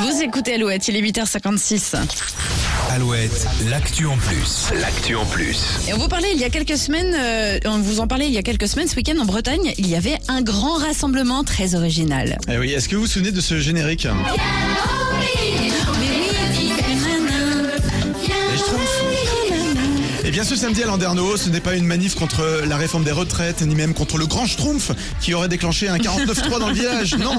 Vous écoutez Alouette, il est 8h56. Alouette, l'actu en plus. L'actu en plus. Et on vous parlait il y a quelques semaines, euh, on vous en parlait il y a quelques semaines, ce week-end en Bretagne, il y avait un grand rassemblement très original. Eh oui, est-ce que vous vous souvenez de ce générique? Eh bien, ce samedi à Landerneau, ce n'est pas une manif contre la réforme des retraites, ni même contre le grand Schtroumpf qui aurait déclenché un 49-3 dans le village. Non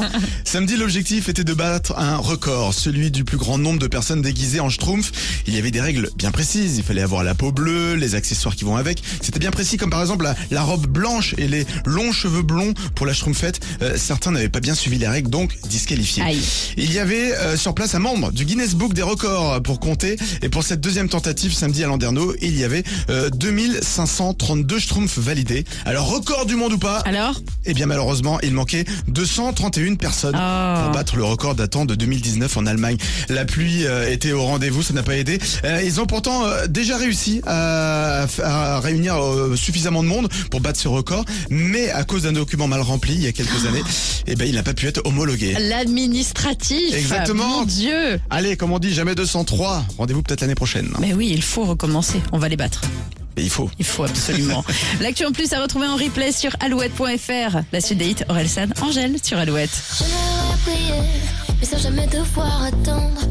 Samedi, l'objectif était de battre un record, celui du plus grand nombre de personnes déguisées en Schtroumpf. Il y avait des règles bien précises. Il fallait avoir la peau bleue, les accessoires qui vont avec. C'était bien précis, comme par exemple la, la robe blanche et les longs cheveux blonds pour la Schtroumpfette. Euh, certains n'avaient pas bien suivi les règles, donc disqualifiés. Aïe. Il y avait euh, sur place un membre du Guinness Book des records pour compter. Et pour cette deuxième tentative samedi à Landerneau, il y avait euh, 2532 Schtroumpfs validés. Alors record du monde ou pas? Alors? Eh bien malheureusement, il manquait 231 personnes Oh. pour battre le record datant de 2019 en Allemagne. La pluie euh, était au rendez-vous, ça n'a pas aidé. Euh, ils ont pourtant euh, déjà réussi à, à réunir suffisamment de monde pour battre ce record, mais à cause d'un document mal rempli il y a quelques années, eh ben il n'a pas pu être homologué. L'administratif. Exactement. Mon Dieu. Allez, comme on dit, jamais 203. Rendez-vous peut-être l'année prochaine. Mais oui, il faut recommencer. On va les battre. Et il faut. Il faut absolument. L'actu en plus à retrouver en replay sur alouette.fr. La suite des hits, Orelsan, Angèle sur Alouette. J'aimerais prier, mais sans jamais devoir attendre.